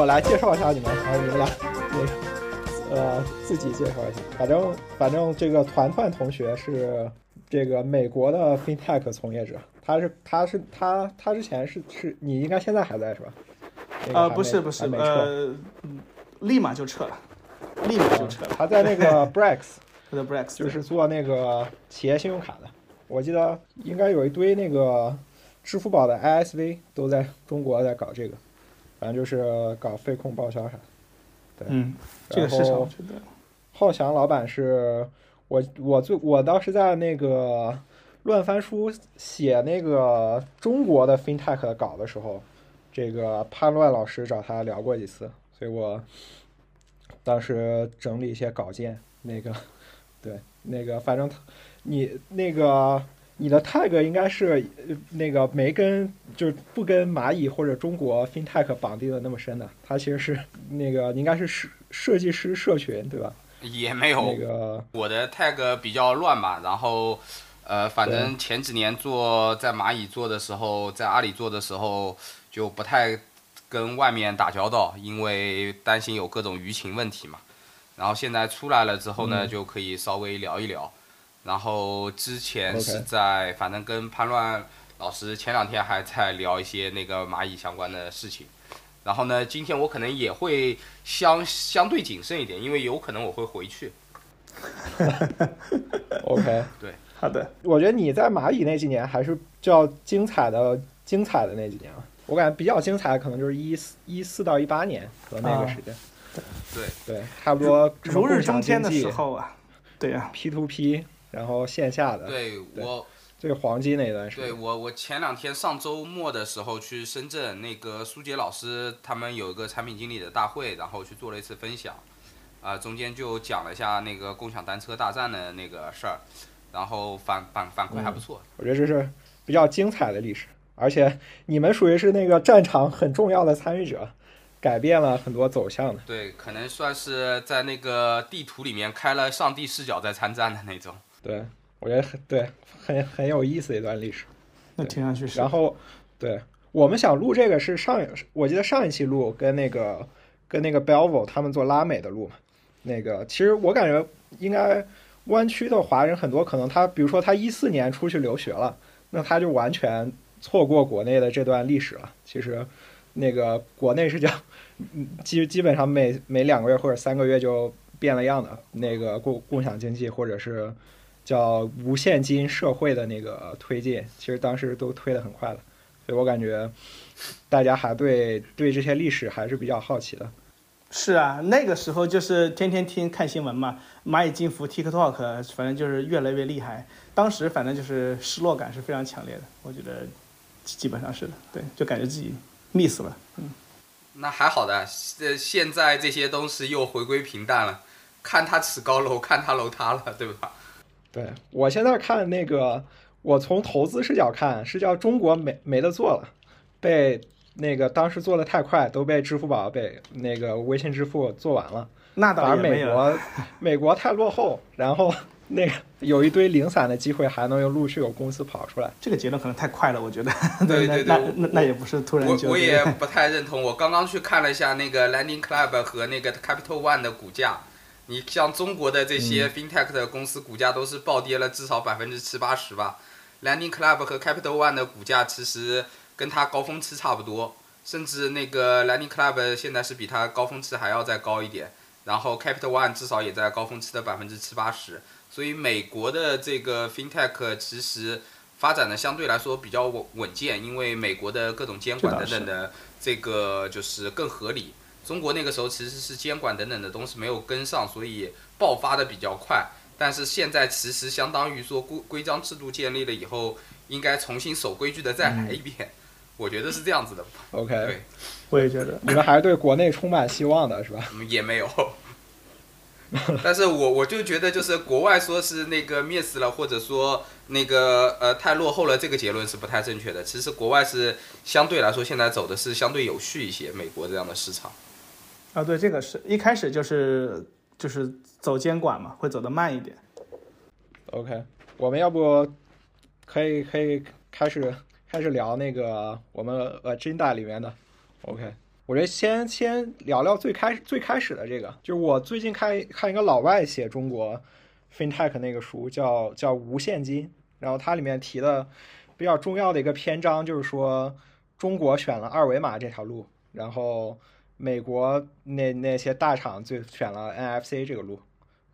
我来介绍一下你们，然后你们俩那个呃自己介绍一下。反正反正这个团团同学是这个美国的 FinTech 从业者，他是他是他他之前是是你应该现在还在是吧？那个呃，不是不是，没撤立马就撤了，立马就撤了。他在那个 Brex 他的 Brex 就是做那个企业信用卡的，我记得应该有一堆那个支付宝的 ISV 都在中国在搞这个，反正就是搞费控报销啥对。嗯，这个市场我觉得浩翔老板是我我最我当时在那个乱翻书写那个中国的 FinTech 的稿的时候，这个潘乱老师找他聊过几次，所以我当时整理一些稿件，那个对那个反正他你那个。你的 tag 应该是呃那个没跟就是不跟蚂蚁或者中国 FinTech 绑定的那么深的，它其实是那个应该是设设计师社群对吧？也没有，那个我的 tag 比较乱吧，然后呃，反正前几年做在蚂蚁做的时候，在阿里做的时候就不太跟外面打交道，因为担心有各种舆情问题嘛。然后现在出来了之后呢，嗯就可以稍微聊一聊。然后之前是在反正跟潘乱老师前两天还在聊一些那个蚂蚁相关的事情。然后呢，今天我可能也会相相对谨慎一点，因为有可能我会回去。OK，对好的，我觉得你在蚂蚁那几年还是较精彩的，精彩的那几年了。我感觉比较精彩的可能就是一四一四到一八年和那个时间，对对，差不多如日中天的时候啊，对呀、P to P，然后线下的对我，最黄金那一段时间。对我，我前两天上周末的时候去深圳，那个苏杰老师他们有一个产品经理的大会，然后去做了一次分享，啊、中间就讲了一下那个共享单车大战的那个事儿，然后反反反馈还不错。我觉得这是比较精彩的历史，而且你们属于是那个战场很重要的参与者，改变了很多走向的。对，可能算是在那个地图里面开了上帝视角在参战的那种。对，我觉得很对，很很有意思的一段历史。那听上去是。然后，对我们想录这个是上，我记得上一期录跟那个跟那个 Belvo 他们做拉美的录嘛。那个其实我感觉应该湾区的华人很多，可能他比如说他一四年出去留学了，那他就完全错过国内的这段历史了。其实那个国内是叫嗯基基本上每每两个月或者三个月就变了样的那个共共享经济或者是叫无现金社会的那个推进，其实当时都推得很快了，所以我感觉大家还对对这些历史还是比较好奇的。是啊，那个时候就是天天听看新闻嘛，蚂蚁金服、TikTok，反正就是越来越厉害。当时反正就是失落感是非常强烈的，我觉得基本上是的，对，就感觉自己 miss 了。嗯那还好的，呃，现在这些东西又回归平淡了，看他耻高楼，看他楼塌了，对吧？对我现在看那个，我从投资视角看，是叫中国没没得做了，被那个当时做的太快，都被支付宝、被那个微信支付做完了。那反而倒也没有，美国美国太落后，然后那个有一堆零散的机会，还能有陆续有公司跑出来。这个结论可能太快了，我觉得。对对对那那也不是突然就。我我也 不太认同。我刚刚去看了一下那个 Landing Club 和那个 Capital One 的股价，你像中国的这些 FinTech 的公司股价都是暴跌了至少百分之七八十吧。Landing Club 和 Capital One 的股价其实跟它高峰期差不多，甚至那个 Landing Club 现在是比它高峰期还要再高一点。然后 Capital One 至少也在高峰期的百分之七八十，所以美国的这个 FinTech 其实发展的相对来说比较稳稳健，因为美国的各种监管等等的这个就是更合理。中国那个时候其实是监管等等的东西没有跟上，所以爆发的比较快。但是现在其实相当于说规规章制度建立了以后，应该重新守规矩的再来一遍。我觉得是这样子的，OK，对，我也觉得。你们还是对国内充满希望的是吧？嗯也没有。但是我我就觉得，就是国外说是那个 miss 了，或者说那个呃太落后了，这个结论是不太正确的。其实国外是相对来说现在走的是相对有序一些，美国这样的市场。啊，对，这个是一开始就是就是走监管嘛，会走得慢一点。OK，我们要不可以可以开始开始聊那个我们 agenda 里面的。OK，我觉得先先聊聊最开最开始的这个，就是我最近看看一个老外写中国 FinTech 那个书，叫叫《无现金》，然后它里面提的比较重要的一个篇章就是说，中国选了二维码这条路，然后美国那那些大厂就选了 NFC 这个路。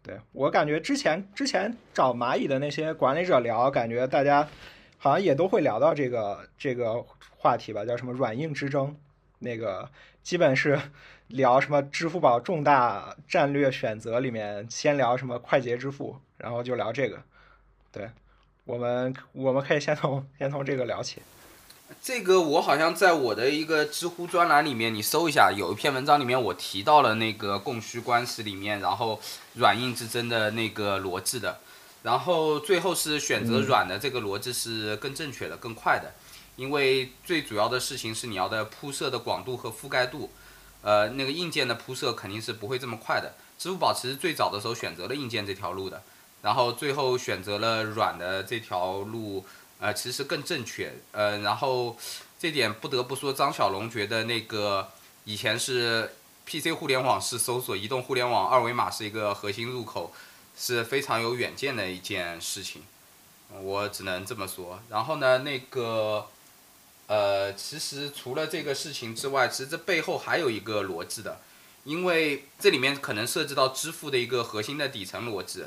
对我感觉之前之前找蚂蚁的那些管理者聊，感觉大家好像也都会聊到这个这个话题吧，叫什么软硬之争。那个基本是聊什么支付宝重大战略选择里面，先聊什么快捷支付，然后就聊这个。对，我们我们可以先从先从这个聊起。这个我好像在我的一个知乎专栏里面，你搜一下，有一篇文章里面我提到了那个供需关系里面，然后软硬之争的那个逻辑的，然后最后是选择软的这个逻辑是更正确的、更快的。因为最主要的事情是你要的铺设的广度和覆盖度，呃，那个硬件的铺设肯定是不会这么快的。支付宝其实最早的时候选择了硬件这条路的，然后最后选择了软的这条路，呃，其实更正确。呃，然后这点不得不说，张小龙觉得那个以前是 PC 互联网是搜索，移动互联网二维码是一个核心入口，是非常有远见的一件事情。我只能这么说。然后呢，那个。呃，其实除了这个事情之外，其实这背后还有一个逻辑的，因为这里面可能涉及到支付的一个核心的底层逻辑。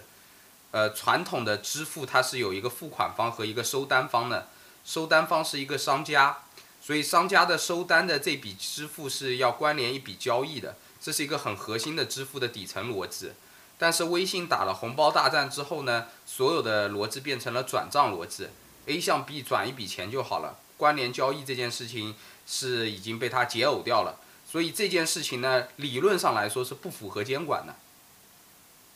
呃，传统的支付它是有一个付款方和一个收单方的，收单方是一个商家，所以商家的收单的这笔支付是要关联一笔交易的，这是一个很核心的支付的底层逻辑。但是微信打了红包大战之后呢，所有的逻辑变成了转账逻辑，A 向 B 转一笔钱就好了。关联交易这件事情是已经被他解耦掉了，所以这件事情呢，理论上来说是不符合监管的。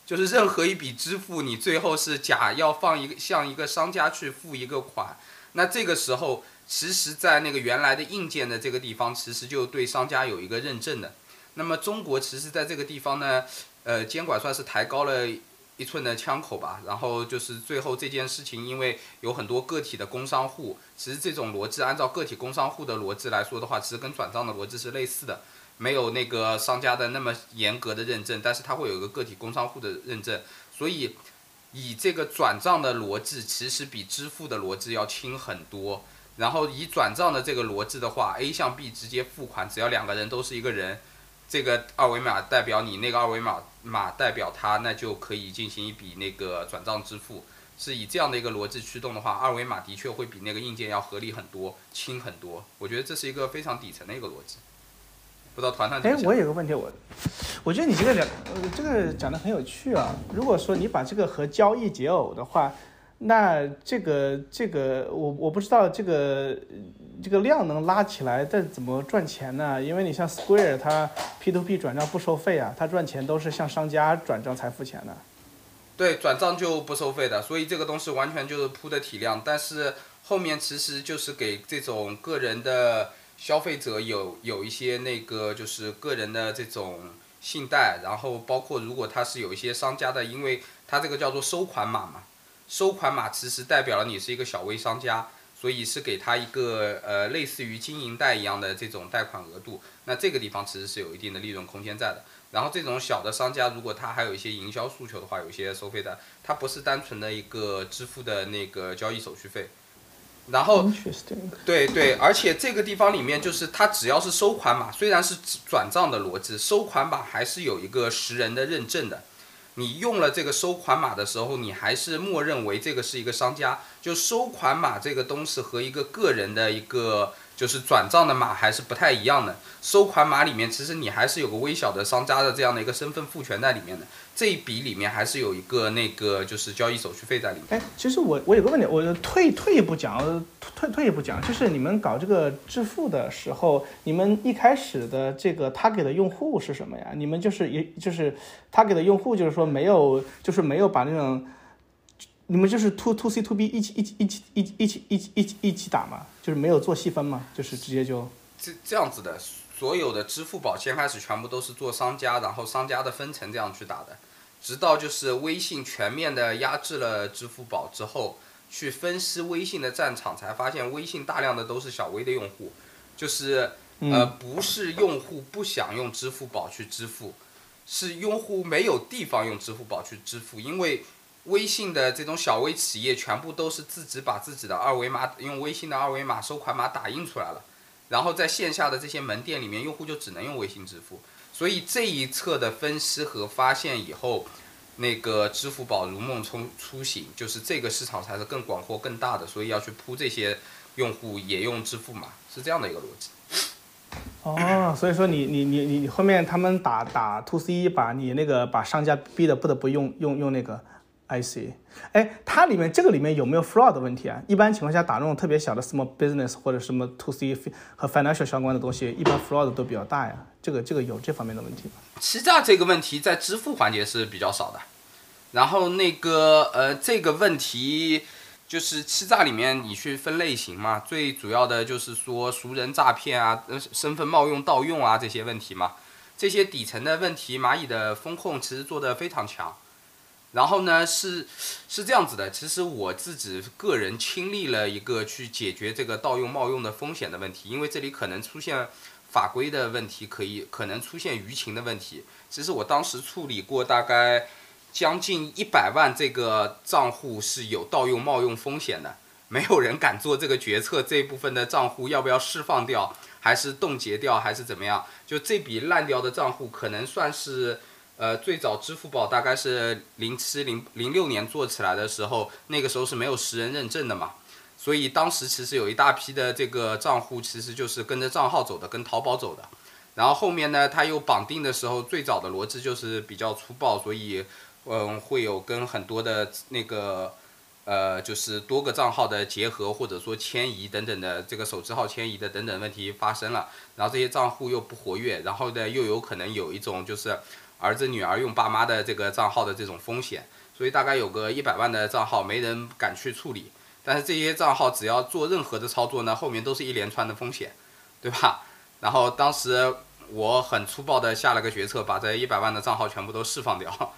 就是任何一笔支付，你最后是甲要放一个向一个商家去付一个款，那这个时候，其实在那个原来的硬件的这个地方，其实就对商家有一个认证的。那么中国其实在这个地方呢，呃，监管算是抬高了。一寸的枪口吧，然后就是最后这件事情，因为有很多个体的工商户，其实这种逻辑按照个体工商户的逻辑来说的话，其实跟转账的逻辑是类似的，没有那个商家的那么严格的认证，但是它会有一个个体工商户的认证，所以以这个转账的逻辑其实比支付的逻辑要轻很多，然后以转账的这个逻辑的话，A 向 B 直接付款，只要两个人都是一个人。这个二维码代表你，那个二维码码代表他，那就可以进行一笔那个转账支付。是以这样的一个逻辑驱动的话，二维码的确会比那个硬件要合理很多，轻很多。我觉得这是一个非常底层的一个逻辑。不知道团团哎，我有个问题，我我觉得你这个讲，这个讲的很有趣啊。如果说你把这个和交易解耦的话，那这个这个我我不知道这个。这个量能拉起来，但怎么赚钱呢？因为你像 Square，它 P to P 转账不收费啊，它赚钱都是向商家转账才付钱的。对，转账就不收费的，所以这个东西完全就是铺的体量。但是后面其实就是给这种个人的消费者有有一些那个就是个人的这种信贷，然后包括如果他是有一些商家的，因为它这个叫做收款码嘛，收款码其实代表了你是一个小微商家。所以是给他一个呃类似于经营贷一样的这种贷款额度，那这个地方其实是有一定的利润空间在的。然后这种小的商家，如果他还有一些营销诉求的话，有一些收费的，它不是单纯的一个支付的那个交易手续费。然后，对对，而且这个地方里面就是它只要是收款码，虽然是转账的逻辑，收款码还是有一个实人的认证的。你用了这个收款码的时候，你还是默认为这个是一个商家。就收款码这个东西和一个个人的一个就是转账的码还是不太一样的。收款码里面其实你还是有个微小的商家的这样的一个身份赋权在里面的。这一笔里面还是有一个那个就是交易手续费在里面。哎，其实我我有个问题，我退退一步讲，退退一步讲，就是你们搞这个支付的时候，你们一开始的这个他给的用户是什么呀？你们就是也就是他给的用户就是说没有就是没有把那种，你们就是 to to c to b 一起一起一起一起一起一起一起一起打嘛？就是没有做细分嘛？就是直接就这这样子的。所有的支付宝先开始全部都是做商家，然后商家的分成这样去打的，直到就是微信全面的压制了支付宝之后，去分析微信的战场，才发现微信大量的都是小微的用户，就是呃，不是用户不想用支付宝去支付，是用户没有地方用支付宝去支付，因为微信的这种小微企业全部都是自己把自己的二维码用微信的二维码收款码打印出来了，然后在线下的这些门店里面，用户就只能用微信支付。所以这一侧的分析和发现以后。那个支付宝如梦初初醒，就是这个市场才是更广阔、更大的，所以要去铺这些用户也用支付嘛，是这样的一个逻辑。哦，所以说你你你你后面他们打打 to C，把你那个把商家逼得不得不用用用那个 IC，哎，它里面这个里面有没有 fraud 的问题啊？一般情况下打那种特别小的 small business 或者什么 to C 和 financial 相关的东西，一般 fraud 都比较大呀。这个这个有这方面的问题吗？欺诈这个问题在支付环节是比较少的，然后那个呃这个问题就是欺诈里面你去分类型嘛，最主要的就是说熟人诈骗啊、身份冒用盗用啊这些问题嘛，这些底层的问题蚂蚁的风控其实做的非常强。然后呢是是这样子的，其实我自己个人亲历了一个去解决这个盗用冒用的风险的问题，因为这里可能出现。法规的问题可以可能出现舆情的问题。其实我当时处理过大概将近一百万这个账户是有盗用冒用风险的，没有人敢做这个决策，这一部分的账户要不要释放掉，还是冻结掉，还是怎么样？就这笔烂掉的账户，可能算是呃最早支付宝大概是零七零零六年做起来的时候，那个时候是没有实人认证的嘛。所以当时其实有一大批的这个账户，其实就是跟着账号走的，跟淘宝走的。然后后面呢，它又绑定的时候，最早的逻辑就是比较粗暴，所以嗯，会有跟很多的那个呃，就是多个账号的结合，或者说迁移等等的这个手机号迁移的等等问题发生了。然后这些账户又不活跃，然后呢又有可能有一种就是儿子女儿用爸妈的这个账号的这种风险。所以大概有个一百万的账号，没人敢去处理。但是这些账号只要做任何的操作呢，后面都是一连串的风险，对吧？然后当时我很粗暴的下了个决策，把这一百万的账号全部都释放掉。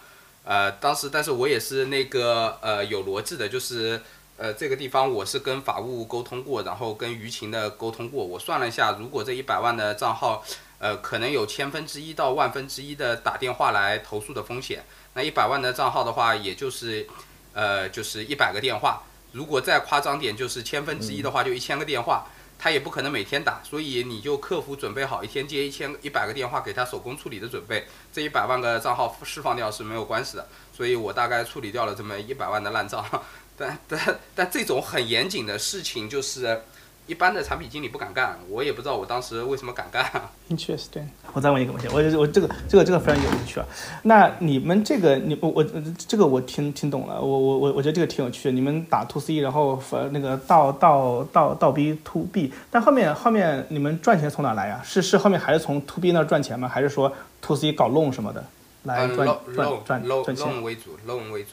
呃，当时但是我也是那个呃有逻辑的，就是呃这个地方我是跟法务沟通过，然后跟舆情的沟通过，我算了一下，如果这一百万的账号，呃可能有千分之一到万分之一的打电话来投诉的风险，那一百万的账号的话，也就是呃就是一百个电话。如果再夸张点，就是千分之一的话，就一千个电话，他也不可能每天打，所以你就客服准备好一天接一千一百个电话，给他手工处理的准备，这一百万个账号释放掉是没有关系的，所以我大概处理掉了这么一百万的烂账，但但但这种很严谨的事情就是。一般的产品经理不敢干，我也不知道我当时为什么敢干。Interesting。我再问一个问题，我我这个这个这个非常有趣啊。那你们这个你我我这个我听听懂了，我我我我觉得这个挺有趣的。你们打 to C，然后那个倒倒倒倒逼 to B，但后面后面你们赚钱从哪来呀？是是后面还是从 to B 那赚钱吗？还是说 to C 搞 loan 什么的来赚赚赚赚钱？loan 为主，loan 为主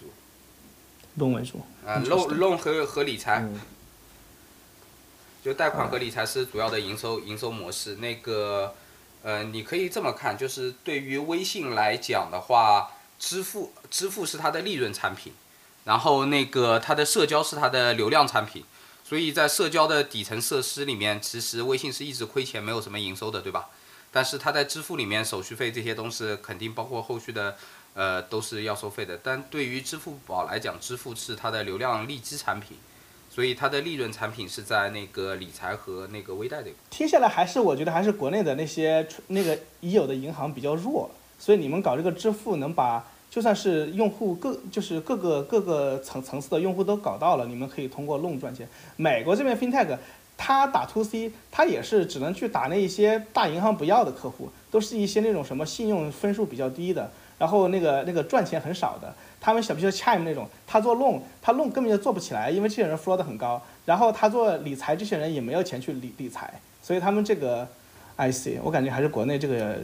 ，loan 为主。啊，loan loan 和和理财。就贷款和理财是主要的营收营收模式。那个，呃，你可以这么看，就是对于微信来讲的话，支付支付是它的利润产品，然后那个它的社交是它的流量产品。所以在社交的底层设施里面，其实微信是一直亏钱，没有什么营收的，对吧？但是它在支付里面，手续费这些东西肯定包括后续的，呃，都是要收费的。但对于支付宝来讲，支付是它的流量利基产品。所以它的利润产品是在那个理财和那个微贷这块。听下来还是我觉得还是国内的那些那个已有的银行比较弱，所以你们搞这个支付能把就算是用户各就是各个各个层层次的用户都搞到了，你们可以通过弄赚钱。美国这边 FinTech，它打 To C，它也是只能去打那一些大银行不要的客户，都是一些那种什么信用分数比较低的，然后那个那个赚钱很少的。他们小，比如说 Chime 那种，他做 loan，他 loan 根本就做不起来，因为这些人 fraud 很高。然后他做理财，这些人也没有钱去理理财，所以他们这个 IC，我感觉还是国内这个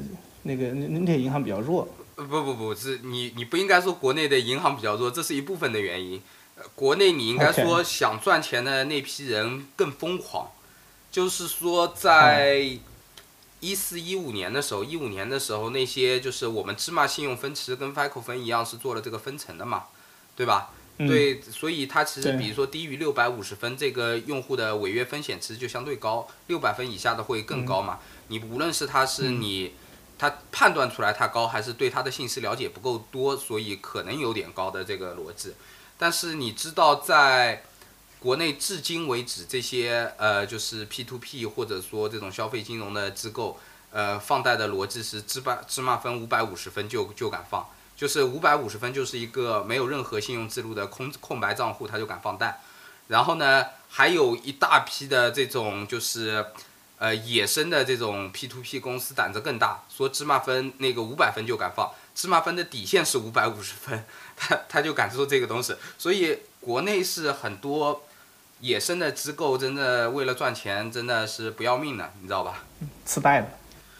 那个那那些银行比较弱。不不不，是你你不应该说国内的银行比较弱，这是一部分的原因。国内你应该说想赚钱的那批人更疯狂，就是说在。一四一五年的时候，一五年的时候，那些就是我们芝麻信用分其实跟 FICO 分一样，是做了这个分层的嘛，对吧？嗯对，所以它其实比如说低于六百五十分，这个用户的违约风险其实就相对高，六百分以下的会更高嘛。你无论是它是嗯你。他判断出来它高，还是对它的信息了解不够多，所以可能有点高的这个逻辑。但是你知道，在国内至今为止，这些呃就是 P to P 或者说这种消费金融的机构，呃放贷的逻辑是芝麻芝麻分五百五十分就就敢放，就是五百五十分就是一个没有任何信用记录的空空白账户，他就敢放贷。然后呢，还有一大批的这种就是。呃，野生的这种 P to P 公司胆子更大，说芝麻分那个五百分就敢放，芝麻分的底线是五百五十分，他他就敢做这个东西，所以国内是很多野生的机构，真的为了赚钱，真的是不要命的，你知道吧？次贷的，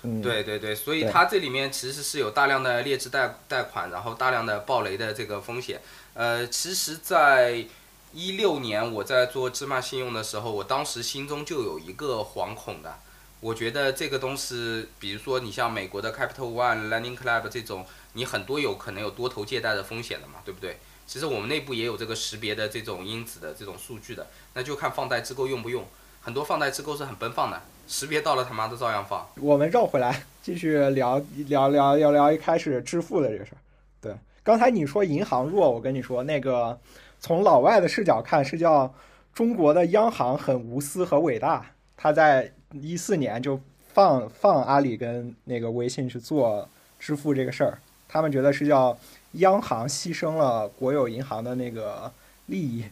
嗯，对对对，所以对它这里面其实是有大量的劣质贷贷款，然后大量的暴雷的这个风险。呃，其实，在一六年我在做芝麻信用的时候，我当时心中就有一个惶恐的。我觉得这个东西，比如说你像美国的 Capital One、Lending Club 这种，你很多有可能有多头借贷的风险的嘛，对不对？其实我们内部也有这个识别的这种因子的这种数据的，那就看放贷机构用不用。很多放贷机构是很奔放的，识别到了他妈的照样放。我们绕回来继续聊聊聊聊聊一开始支付的这个事儿。对，刚才你说银行弱，我跟你说那个从老外的视角看是叫中国的央行很无私和伟大，他在一四年就放放阿里跟那个微信去做支付这个事儿，他们觉得是叫央行牺牲了国有银行的那个利益，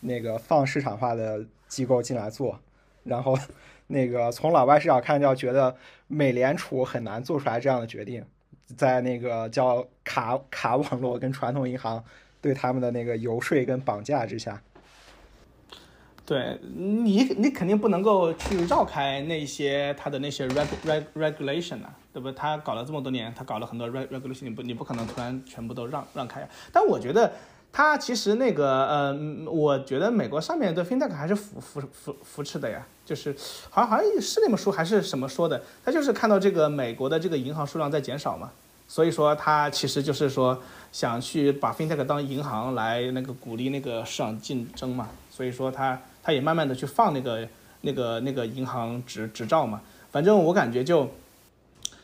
那个放市场化的机构进来做，然后那个从老外视角看，就觉得美联储很难做出来这样的决定，在那个叫卡卡网络跟传统银行对他们的那个游说跟绑架之下，对你，你肯定不能够去绕开那些他的那些 reg reg regulation 啊，对不？他搞了这么多年，他搞了很多 reg regulation，你不你不可能突然全部都让让开啊。但我觉得他其实那个，呃，我觉得美国上面对 fintech 还是扶扶扶扶持的呀，就是好像好像是那本书还是什么说的，他就是看到这个美国的这个银行数量在减少嘛，所以说他其实就是说想去把 fintech 当银行来那个鼓励那个市场竞争嘛，所以说他。他也慢慢的去放那个那个那个银行执执照嘛，反正我感觉就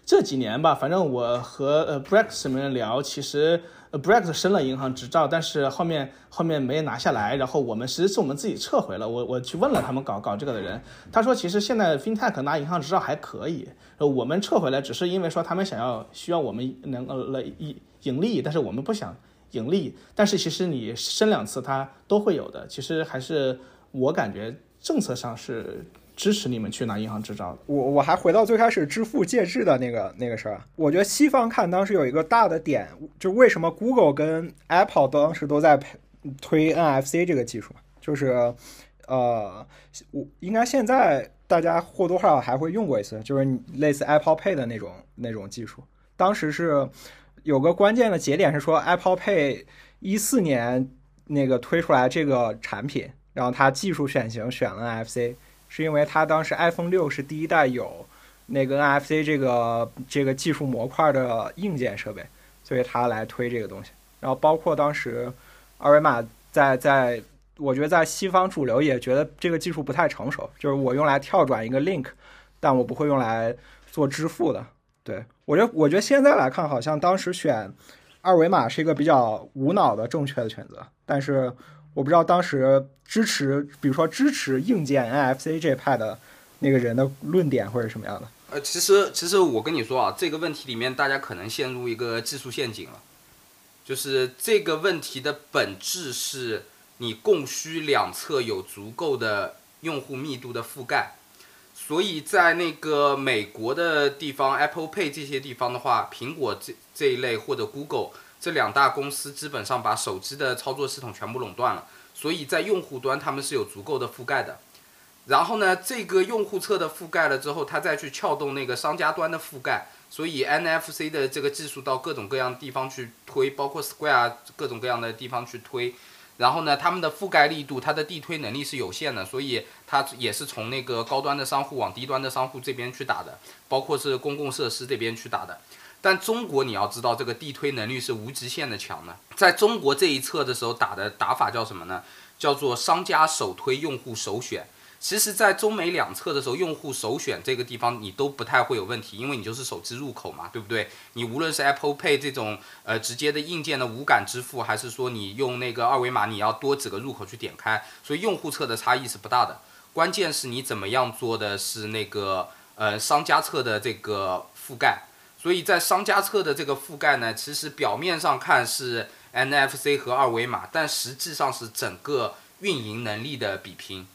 这几年吧，反正我和呃 Brex 什么人聊，其实 Brex 申了银行执照，但是后面后面没拿下来，然后我们其实是我们自己撤回了。我我去问了他们搞搞这个的人，他说其实现在 FinTech 拿银行执照还可以，我们撤回来只是因为说他们想要需要我们能呃来盈盈利，但是我们不想盈利，但是其实你申两次它都会有的，其实还是。我感觉政策上是支持你们去拿银行执照的。我我还回到最开始支付介质的那个那个事儿，我觉得西方看当时有一个大的点，就为什么 Google 跟 Apple 当时都在推 NFC 这个技术，就是呃，我应该现在大家或多或少还会用过一次，就是类似 Apple Pay 的那种那种技术。当时是有个关键的节点是说 Apple Pay 一四年那个推出来这个产品。然后它技术选型选了 NFC，是因为它当时 iPhone 六是第一代有那个 NFC 这个这个技术模块的硬件设备，所以它来推这个东西。然后包括当时二维码在在，我觉得在西方主流也觉得这个技术不太成熟，就是我用来跳转一个 link，但我不会用来做支付的。对我觉得我觉得现在来看，好像当时选二维码是一个比较无脑的正确的选择，但是。我不知道当时支持，比如说支持硬件 NFC 这派的那个人的论点或者什么样的？呃，其实其实我跟你说啊，这个问题里面大家可能陷入一个技术陷阱了，就是这个问题的本质是你供需两侧有足够的用户密度的覆盖，所以在那个美国的地方，Apple Pay 这些地方的话，苹果这这一类或者 Google。这两大公司基本上把手机的操作系统全部垄断了，所以在用户端他们是有足够的覆盖的。然后呢，这个用户侧的覆盖了之后，他再去撬动那个商家端的覆盖，所以 NFC 的这个技术到各种各样的地方去推，包括 Square 各种各样的地方去推。然后呢，他们的覆盖力度，它的地推能力是有限的，所以它也是从那个高端的商户往低端的商户这边去打的，包括是公共设施这边去打的。但中国你要知道，这个地推能力是无极限的强的。在中国这一侧的时候打的打法叫什么呢？叫做商家首推，用户首选。其实，在中美两侧的时候，用户首选这个地方你都不太会有问题，因为你就是手机入口嘛，对不对？你无论是 Apple Pay 这种呃直接的硬件的无感支付，还是说你用那个二维码，你要多几个入口去点开，所以用户侧的差异是不大的。关键是你怎么样做的是那个呃商家侧的这个覆盖。所以在商家侧的这个覆盖呢，其实表面上看是 NFC 和二维码，但实际上是整个运营能力的比拼。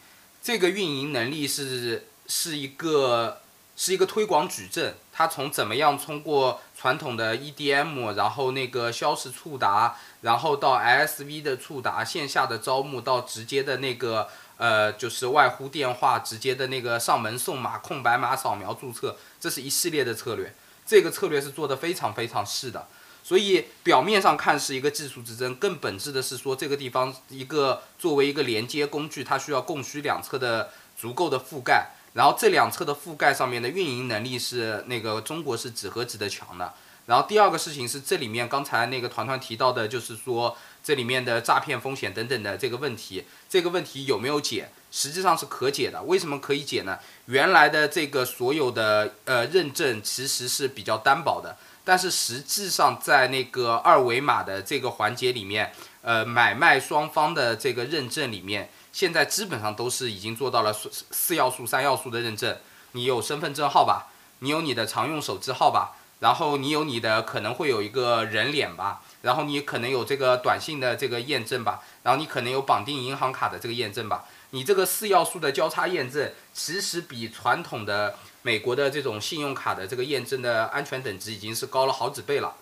这个运营能力是是一个是一个推广矩阵，它从怎么样通过传统的 EDM，然后那个销售触达，然后到 ISV 的触达，线下的招募，到直接的那个呃就是外呼电话，直接的那个上门送码，空白码扫描注册，这是一系列的策略。这个策略是做的非常非常细的。所以表面上看是一个技术之争，更本质的是说这个地方一个作为一个连接工具，它需要供需两侧的足够的覆盖，然后这两侧的覆盖上面的运营能力是那个中国是几何级的强的。然后第二个事情是这里面刚才那个团团提到的，就是说这里面的诈骗风险等等的这个问题，这个问题有没有解？实际上是可解的。为什么可以解呢？原来的这个所有的呃认证其实是比较单薄的。但是实际上，在那个二维码的这个环节里面，呃，买卖双方的这个认证里面，现在基本上都是已经做到了四四要素、三要素的认证。你有身份证号吧？你有你的常用手机号吧？然后你有你的可能会有一个人脸吧？然后你可能有这个短信的这个验证吧？然后你可能有绑定银行卡的这个验证吧？你这个四要素的交叉验证，其实比传统的。美国的这种信用卡的这个验证的安全等级已经是高了好几倍了，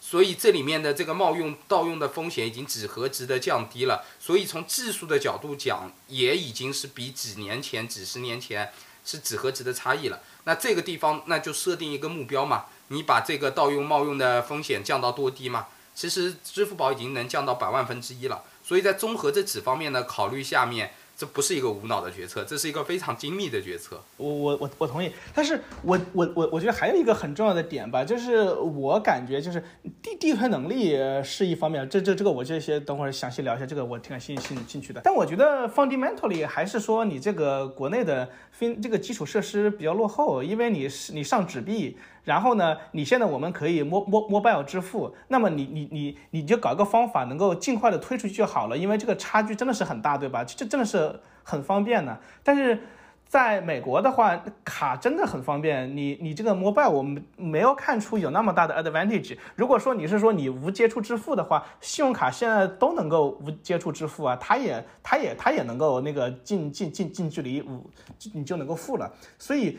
所以这里面的这个冒用盗用的风险已经几何级的降低了。所以从技术的角度讲，也已经是比几年前、几十年前是几何级的差异了。那这个地方那就设定一个目标嘛，你把这个盗用冒用的风险降到多低嘛？其实支付宝已经能降到百万分之一了。所以在综合这几方面的考虑下面。这不是一个无脑的决策，这是一个非常精密的决策。我我我我同意，但是我我我我觉得还有一个很重要的点吧，就是我感觉就是地地推能力是一方面，这这这个我这些等会儿详细聊一下，这个我挺感兴兴兴趣的。但我觉得 fundamentally 还是说你这个国内的非这个基础设施比较落后，因为你是你上纸币。然后呢？你现在我们可以摸摸 mobile 支付，那么你你你你就搞一个方法，能够尽快的推出去就好了，因为这个差距真的是很大，对吧？这真的是很方便的。但是在美国的话，卡真的很方便，你你这个 mobile 我们没有看出有那么大的 advantage。如果说你是说你无接触支付的话，信用卡现在都能够无接触支付啊，它也它也它也能够那个近近近近距离无你就能够付了，所以。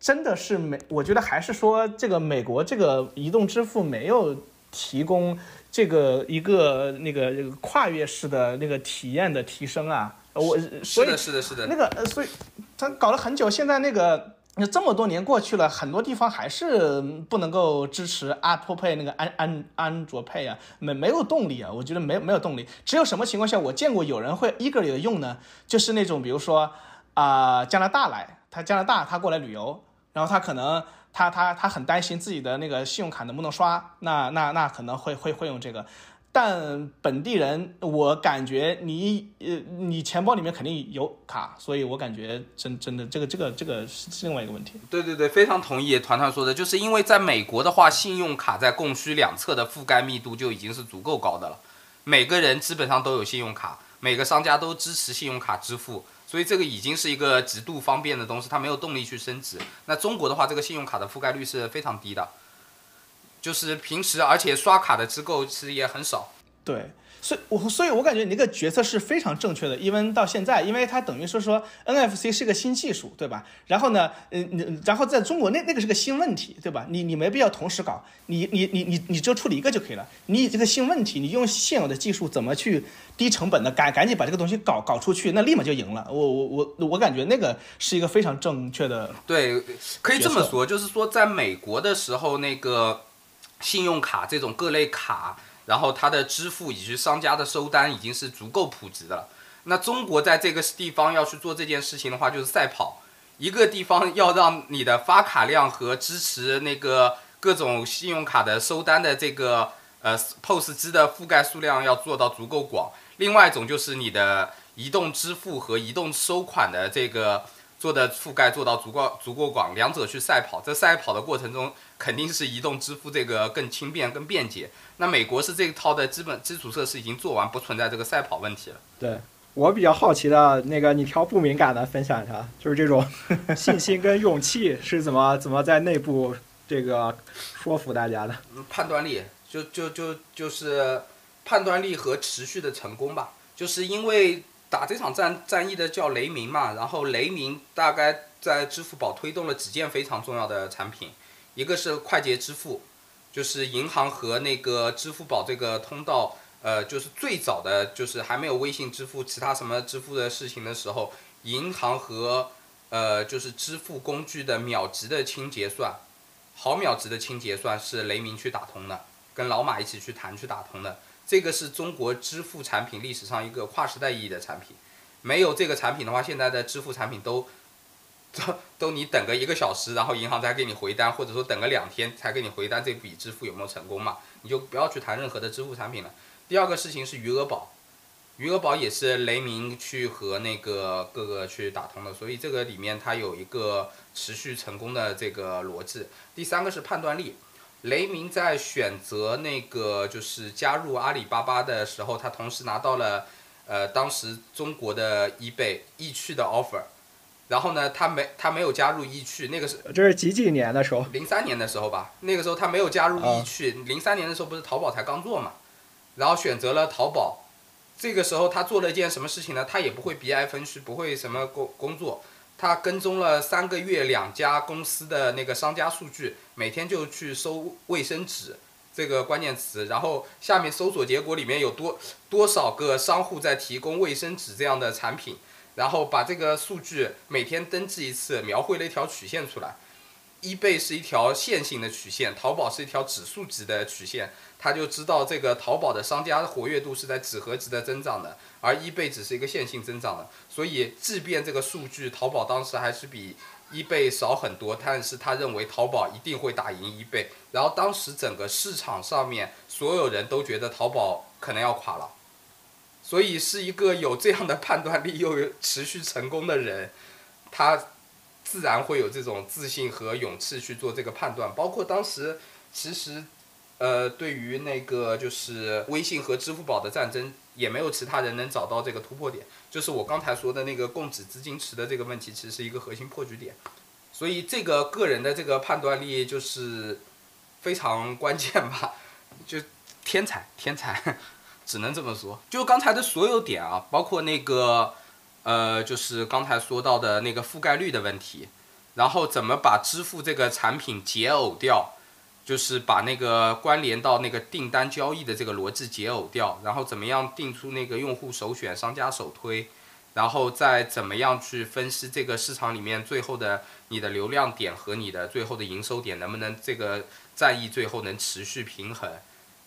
真的是美，我觉得还是说这个美国这个移动支付没有提供这个一个那个这个跨越式的那个体验的提升啊。我是的，是的，是的。那个呃，所以他搞了很久，现在那个那这么多年过去了，很多地方还是不能够支持 Apple Pay 那个安安安卓 Pay 啊，没没有动力啊。我觉得没没有动力。只有什么情况下我见过有人会 eager 的用呢？就是那种比如说啊加拿大来，他加拿大他过来旅游。然后他可能他他他很担心自己的那个信用卡能不能刷，那那那可能会会会用这个，但本地人我感觉你呃你钱包里面肯定有卡，所以我感觉真真的这个这个这个是另外一个问题。对对对，非常同意团团说的，就是因为在美国的话，信用卡在供需两侧的覆盖密度就已经是足够高的了，每个人基本上都有信用卡，每个商家都支持信用卡支付。所以这个已经是一个极度方便的东西，它没有动力去升值。那中国的话，这个信用卡的覆盖率是非常低的，就是平时而且刷卡的机构其实也很少。对。所以，我所以，我感觉你那个决策是非常正确的。因为到现在，因为它等于说说 NFC 是个新技术，对吧？然后呢，嗯，然后在中国那那个是个新问题，对吧？你你没必要同时搞，你你你你你就处理一个就可以了。你这个新问题，你用现有的技术怎么去低成本的赶赶紧把这个东西搞搞出去，那立马就赢了。我我我我感觉那个是一个非常正确的。对，可以这么说，就是说在美国的时候，那个信用卡这种各类卡。然后它的支付以及商家的收单已经是足够普及的了。那中国在这个地方要去做这件事情的话，就是赛跑。一个地方要让你的发卡量和支持那个各种信用卡的收单的这个呃 POS 机的覆盖数量要做到足够广。另外一种就是你的移动支付和移动收款的这个做的覆盖做到足够足够广，两者去赛跑。在赛跑的过程中，肯定是移动支付这个更轻便、更便捷。那美国是这套的基本基础设施已经做完，不存在这个赛跑问题了。对我比较好奇的那个，你挑不敏感的分享一下，就是这种 信心跟勇气是怎么怎么在内部这个说服大家的？判断力，就就就就是判断力和持续的成功吧。就是因为打这场战战役的叫雷鸣嘛，然后雷鸣大概在支付宝推动了几件非常重要的产品，一个是快捷支付，就是银行和那个支付宝这个通道，呃，就是最早的就是还没有微信支付其他什么支付的事情的时候，银行和呃就是支付工具的秒级的清结算，毫秒级的清结算是雷明去打通的，跟老马一起去谈去打通的。这个是中国支付产品历史上一个跨时代意义的产品，没有这个产品的话，现在的支付产品都 都你等个一个小时，然后银行才给你回单，或者说等个两天才给你回单，这笔支付有没有成功嘛？你就不要去谈任何的支付产品了。第二个事情是余额宝，余额宝也是雷明去和那个各个去打通的，所以这个里面它有一个持续成功的这个逻辑。第三个是判断力。雷明在选择那个就是加入阿里巴巴的时候，他同时拿到了，呃，当时中国的易贝易趣的 offer，然后呢，他没他没有加入易趣，那个是这是几几年的时候？零三年的时候吧，那个时候他没有加入易趣，零三年的时候不是淘宝才刚做嘛，然后选择了淘宝，这个时候他做了一件什么事情呢？他也不会 BI 分析，不会什么工工作。他跟踪了三个月两家公司的那个商家数据，每天就去收卫生纸这个关键词，然后下面搜索结果里面有多多少个商户在提供卫生纸这样的产品，然后把这个数据每天登记一次，描绘了一条曲线出来。一倍是一条线性的曲线，淘宝是一条指数级的曲线，他就知道这个淘宝的商家的活跃度是在几何级的增长的，而一倍只是一个线性增长的。所以，即便这个数据淘宝当时还是比一倍少很多，但是他认为淘宝一定会打赢一倍。然后当时整个市场上面所有人都觉得淘宝可能要垮了，所以是一个有这样的判断力又持续成功的人，他。自然会有这种自信和勇气去做这个判断，包括当时其实，呃，对于那个就是微信和支付宝的战争，也没有其他人能找到这个突破点，就是我刚才说的那个供给资金池的这个问题，其实是一个核心破局点。所以这个个人的这个判断力就是非常关键吧，就天才天才，只能这么说。就刚才的所有点啊，包括那个。呃，就是刚才说到的那个覆盖率的问题，然后怎么把支付这个产品解耦掉，就是把那个关联到那个订单交易的这个逻辑解耦掉，然后怎么样定出那个用户首选、商家首推，然后再怎么样去分析这个市场里面最后的你的流量点和你的最后的营收点能不能这个战役最后能持续平衡，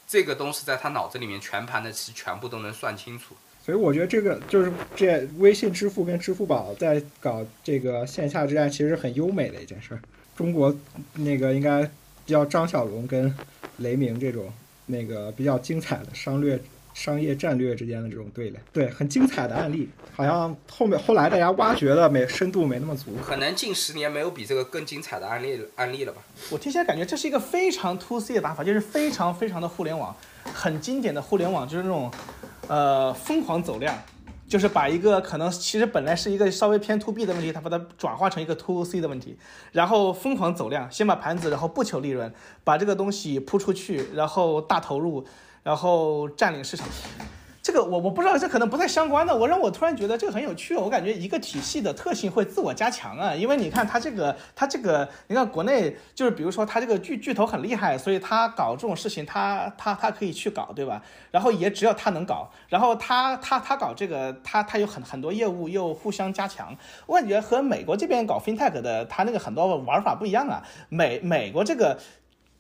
这个东西在他脑子里面全盘的其实全部都能算清楚。所以我觉得这个就是这微信支付跟支付宝在搞这个线下之战，其实很优美的一件事。中国那个应该叫张小龙跟雷鸣这种那个比较精彩的商略、商业战略之间的这种对垒，对，很精彩的案例。好像后面后来大家挖掘的没深度没那么足，可能近十年没有比这个更精彩的案例案例了吧？我听起来感觉这是一个非常 to C 的打法，就是非常非常的互联网，很经典的互联网，就是那种。呃，疯狂走量，就是把一个可能其实本来是一个稍微偏 to B 的问题，他把它转化成一个 to C 的问题，然后疯狂走量，先把盘子，然后不求利润，把这个东西铺出去，然后大投入，然后占领市场。这个我我不知道，这可能不太相关的。我让我突然觉得这个很有趣。我感觉一个体系的特性会自我加强啊，因为你看它这个，它这个，你看国内就是比如说它这个巨巨头很厉害，所以他搞这种事情，他他他可以去搞，对吧？然后也只要他能搞，然后他他他搞这个，他他有很很多业务又互相加强。我感觉和美国这边搞 FinTech 的，他那个很多玩法不一样啊。美美国这个。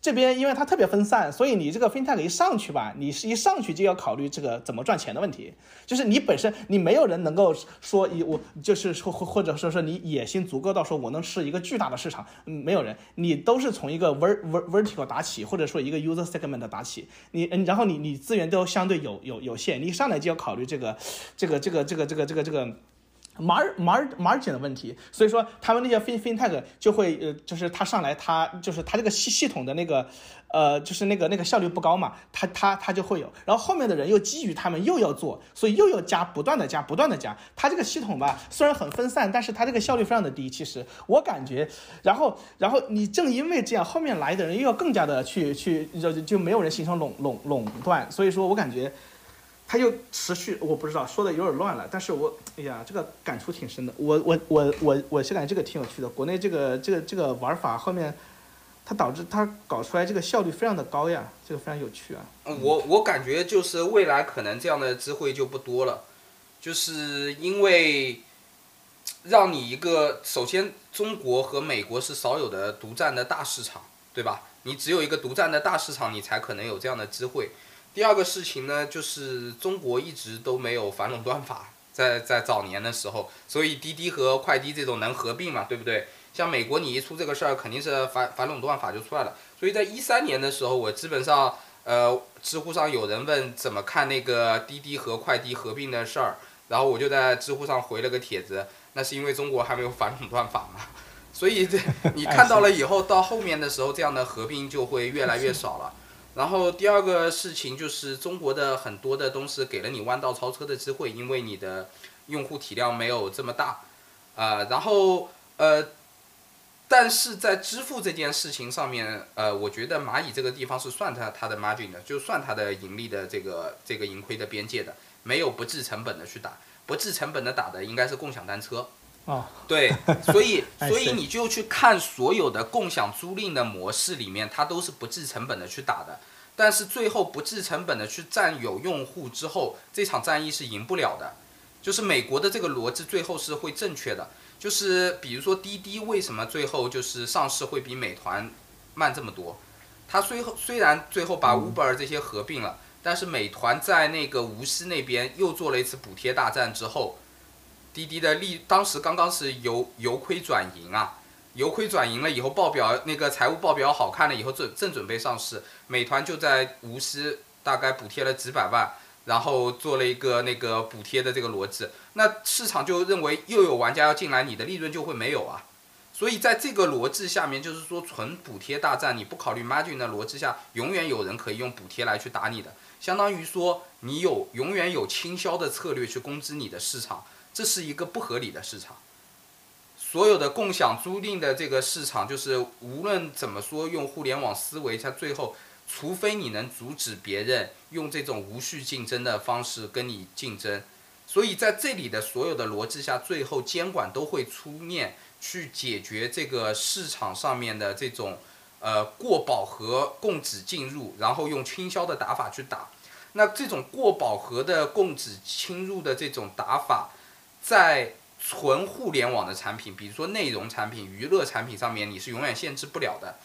这边因为它特别分散，所以你这个 fintech 一上去吧，你是一上去就要考虑这个怎么赚钱的问题。就是你本身你没有人能够说以我就是说或或者说说你野心足够到说我能吃一个巨大的市场，嗯，没有人，你都是从一个 ver ver vertical 打起，或者说一个 user segment 打起，你嗯，然后你你资源都相对有有有限，你一上来就要考虑这个这个这个这个这个这个这个。Mar mar margin 的问题，所以说他们那些 fin fintech 就会呃，就是他上来他就是他这个系系统的那个呃，就是那个那个效率不高嘛，他他他就会有，然后后面的人又基于他们又要做，所以又要加，不断的加，不断的加，他这个系统吧虽然很分散，但是他这个效率非常的低。其实我感觉，然后然后你正因为这样，后面来的人又要更加的去去就就没有人形成垄垄垄断，所以说我感觉。它就持续，我不知道说的有点乱了，但是我哎呀，这个感触挺深的。我我我我我是感觉这个挺有趣的。国内这个这个这个玩法后面，它导致它搞出来这个效率非常的高呀，这个非常有趣啊。我我感觉就是未来可能这样的机会就不多了，就是因为让你一个首先中国和美国是少有的独占的大市场，对吧？你只有一个独占的大市场，你才可能有这样的机会。第二个事情呢，就是中国一直都没有反垄断法，在在早年的时候，所以滴滴和快滴这种能合并嘛，对不对？像美国你一出这个事儿，肯定是反反垄断法就出来了。所以在一三年的时候，我基本上，呃，知乎上有人问怎么看那个滴滴和快滴合并的事儿，然后我就在知乎上回了个帖子，那是因为中国还没有反垄断法嘛。所以这你看到了以后，到后面的时候，这样的合并就会越来越少了。然后第二个事情就是中国的很多的东西给了你弯道超车的机会，因为你的用户体量没有这么大，啊，然后呃，但是在支付这件事情上面，呃，我觉得蚂蚁这个地方是算它它的 margin 的，就算它的盈利的这个这个盈亏的边界的，没有不计成本的去打，不计成本的打的应该是共享单车。哦，对，所以 所以你就去看所有的共享租赁的模式里面，它都是不计成本的去打的。但是最后不计成本的去占有用户之后，这场战役是赢不了的。就是美国的这个逻辑最后是会正确的。就是比如说滴滴为什么最后就是上市会比美团慢这么多？它虽后虽然最后把 Uber 这些合并了，但是美团在那个无锡那边又做了一次补贴大战之后。滴滴的利当时刚刚是由由亏转盈啊，由亏转盈了以后，报表那个财务报表好看了以后，正正准备上市，美团就在无锡大概补贴了几百万，然后做了一个那个补贴的这个逻辑，那市场就认为又有玩家要进来，你的利润就会没有啊，所以在这个逻辑下面，就是说纯补贴大战，你不考虑 margin 的逻辑下，永远有人可以用补贴来去打你的，相当于说你有永远有倾销的策略去攻击你的市场。这是一个不合理的市场。所有的共享租赁的这个市场，就是无论怎么说，用互联网思维，它最后，除非你能阻止别人用这种无序竞争的方式跟你竞争，所以在这里的所有的逻辑下，最后监管都会出面去解决这个市场上面的这种呃过饱和供给进入，然后用倾销的打法去打。那这种过饱和的供给侵入的这种打法。在纯互联网的产品，比如说内容产品、娱乐产品上面，你是永远限制不了的。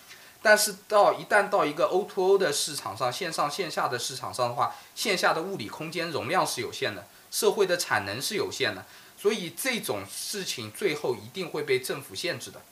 但是到一旦到一个 O2O 的市场上，线上线下的市场上的话，线下的物理空间容量是有限的，社会的产能是有限的，所以这种事情最后一定会被政府限制的。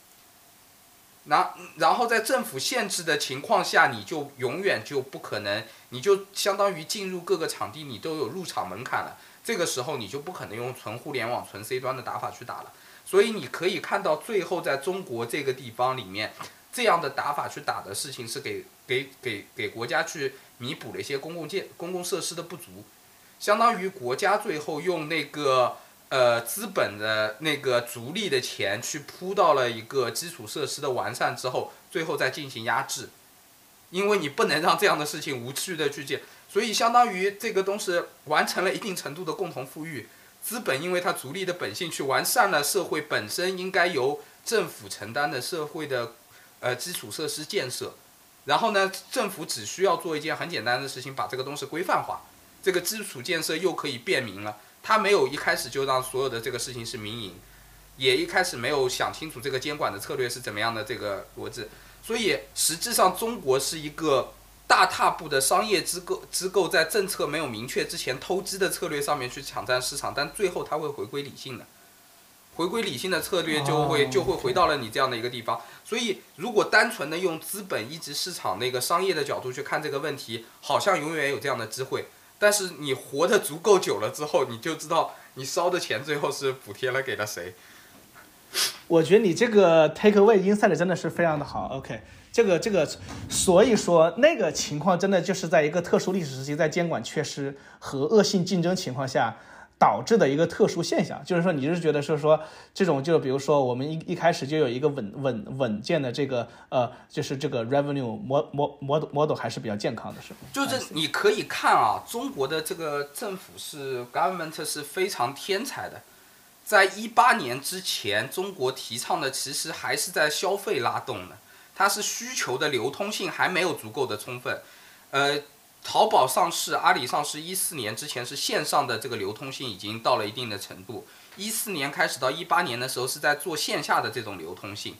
然然后在政府限制的情况下，你就永远就不可能，你就相当于进入各个场地，你都有入场门槛了。这个时候你就不可能用纯互联网、纯 C 端的打法去打了，所以你可以看到最后在中国这个地方里面，这样的打法去打的事情是给给给给国家去弥补了一些公共建公共设施的不足，相当于国家最后用那个呃资本的那个逐利的钱去铺到了一个基础设施的完善之后，最后再进行压制，因为你不能让这样的事情无序的去建。所以，相当于这个东西完成了一定程度的共同富裕，资本因为它逐利的本性去完善了社会本身应该由政府承担的社会的呃基础设施建设，然后呢，政府只需要做一件很简单的事情，把这个东西规范化，这个基础建设又可以便民了。他没有一开始就让所有的这个事情是民营，也一开始没有想清楚这个监管的策略是怎么样的这个逻辑，所以实际上中国是一个大踏步的商业机构机构在政策没有明确之前偷机的策略上面去抢占市场，但最后它会回归理性的。回归理性的策略就会哦就会回到了你这样的一个地方，所以如果单纯的用资本一级市场那个商业的角度去看这个问题，好像永远有这样的机会。但是你活得足够久了之后，你就知道你烧的钱最后是补贴了给了谁。我觉得你这个 take away insight 真的是非常的好。OK，这个这个，所以说那个情况真的就是在一个特殊历史时期，在监管缺失和恶性竞争情况下。导致的一个特殊现象，就是说，你是觉得是说这种，就比如说我们一一开始就有一个稳稳稳健的这个呃，就是这个 revenue mod mod model model 还是比较健康的，是吗？就是你可以看啊，中国的这个政府是 government 是非常天才的，在一八年之前，中国提倡的其实还是在消费拉动的，它是需求的流通性还没有足够的充分，呃。淘宝上市，阿里上市，一四年之前是线上的这个流通性已经到了一定的程度，一四年开始到一八年的时候是在做线下的这种流通性，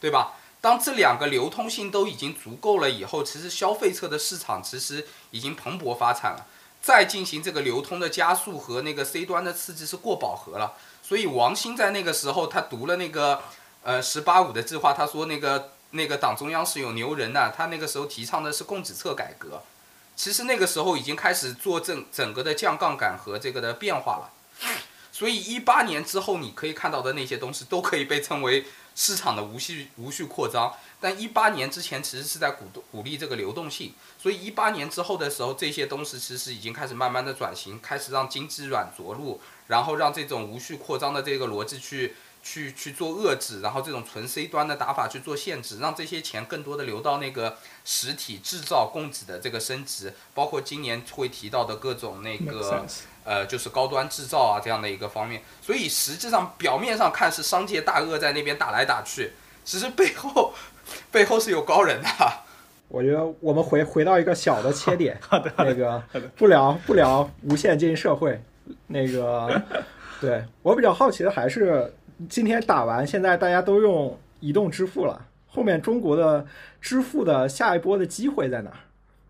对吧？当这两个流通性都已经足够了以后，其实消费侧的市场其实已经蓬勃发展了，再进行这个流通的加速和那个 C 端的刺激是过饱和了。所以王兴在那个时候他读了那个呃“十八五”的计划，他说那个那个党中央是有牛人的，他那个时候提倡的是供给侧改革。其实那个时候已经开始做整整个的降杠杆和这个的变化了，所以一八年之后你可以看到的那些东西都可以被称为市场的无序无序扩张，但一八年之前其实是在鼓鼓励这个流动性，所以一八年之后的时候这些东西其实已经开始慢慢的转型，开始让经济软着陆，然后让这种无序扩张的这个逻辑去。去去做遏制，然后这种纯 C 端的打法去做限制，让这些钱更多的流到那个实体制造供给的这个升级，包括今年会提到的各种那个呃，就是高端制造啊这样的一个方面。所以实际上表面上看是商界大鳄在那边打来打去，其实背后背后是有高人的。我觉得我们回回到一个小的切点，好的，那个不聊不聊无现金社会，那个对我比较好奇的还是。今天打完，现在大家都用移动支付了。后面中国的支付的下一波的机会在哪？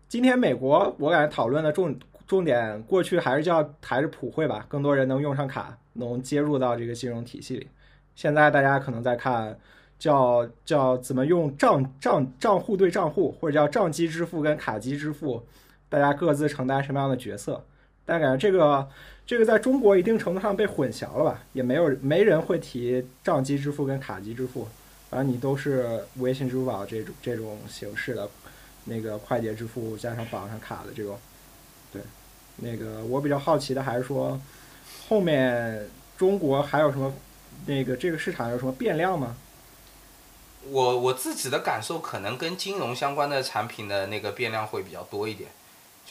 今天美国我感觉讨论的重重点，过去还是叫还是普惠吧，更多人能用上卡，能接入到这个金融体系里。现在大家可能在看叫叫怎么用账账账户对账户，或者叫账机支付跟卡机支付，大家各自承担什么样的角色？但感觉这个。这个在中国一定程度上被混淆了吧？也没有没人会提账机支付跟卡机支付，反正你都是微信、支付宝这种这种形式的，那个快捷支付加上绑上卡的这种。对，那个我比较好奇的还是说，后面中国还有什么那个这个市场有什么变量吗？我我自己的感受可能跟金融相关的产品的那个变量会比较多一点。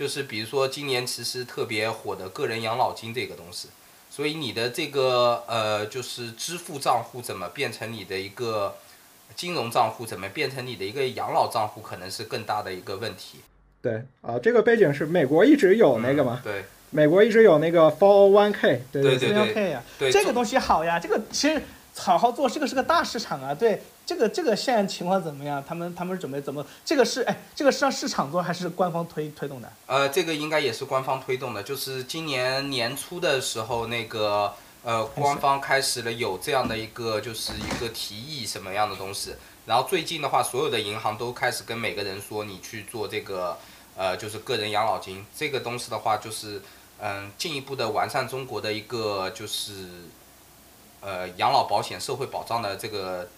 就是比如说今年其实特别火的个人养老金这个东西，所以你的这个呃就是支付账户怎么变成你的一个金融账户，怎么变成你的一个养老账户，可能是更大的一个问题。对啊，这个背景是美国一直有那个嘛，对，美国一直有那个 Four One K，对对对对这个东西好呀，这个其实好好做，这个是个大市场啊，对。这个这个现在情况怎么样？他们他们准备怎么？这个是哎，这个是让市场做还是官方推推动的？呃，这个应该也是官方推动的。就是今年年初的时候，那个呃，官方开始了有这样的一个就是一个提议什么样的东西。然后最近的话，所有的银行都开始跟每个人说，你去做这个呃，就是个人养老金这个东西的话，就是嗯，进一步的完善中国的一个就是呃养老保险社会保障的这个。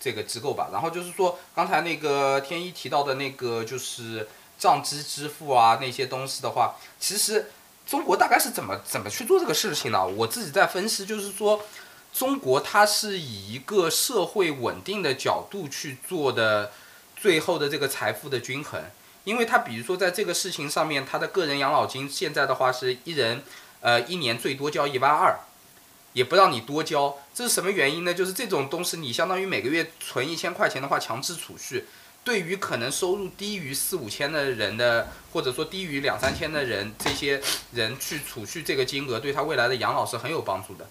这个机构吧，然后就是说，刚才那个天一提到的那个就是账基支付啊那些东西的话，其实中国大概是怎么怎么去做这个事情呢？我自己在分析，就是说，中国它是以一个社会稳定的角度去做的最后的这个财富的均衡，因为它比如说在这个事情上面，他的个人养老金现在的话是一人呃一年最多交一万二。也不让你多交，这是什么原因呢？就是这种东西，你相当于每个月存一千块钱的话，强制储蓄，对于可能收入低于四五千的人的，或者说低于两三千的人，这些人去储蓄这个金额，对他未来的养老是很有帮助的。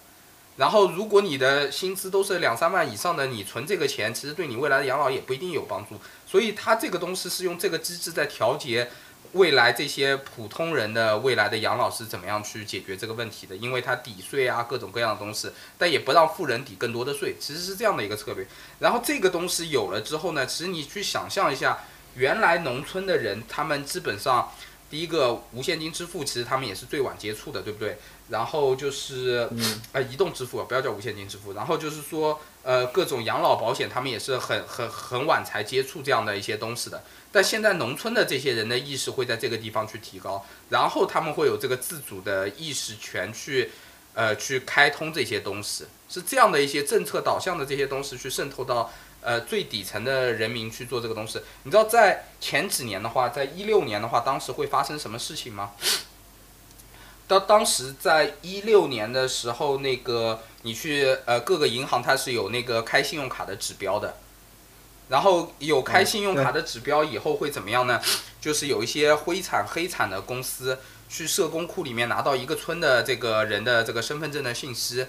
然后如果你的薪资都是两三万以上的，你存这个钱，其实对你未来的养老也不一定有帮助。所以他这个东西是用这个机制在调节未来这些普通人的未来的养老是怎么样去解决这个问题的，因为它抵税啊各种各样的东西，但也不让富人抵更多的税，其实是这样的一个策略。然后这个东西有了之后呢，其实你去想象一下，原来农村的人他们基本上。第一个无现金支付，其实他们也是最晚接触的，对不对？然后就是，呃，移动支付不要叫无现金支付。然后就是说，呃，各种养老保险，他们也是很很很晚才接触这样的一些东西的。但现在农村的这些人的意识会在这个地方去提高，然后他们会有这个自主的意识权去，呃，去开通这些东西，是这样的一些政策导向的这些东西去渗透到。呃，最底层的人民去做这个东西，你知道在前几年的话，在一六年的话，当时会发生什么事情吗？当当时在一六年的时候，那个你去呃各个银行，它是有那个开信用卡的指标的，然后有开信用卡的指标以后会怎么样呢？就是有一些灰产黑产的公司去社工库里面拿到一个村的这个人的这个身份证的信息，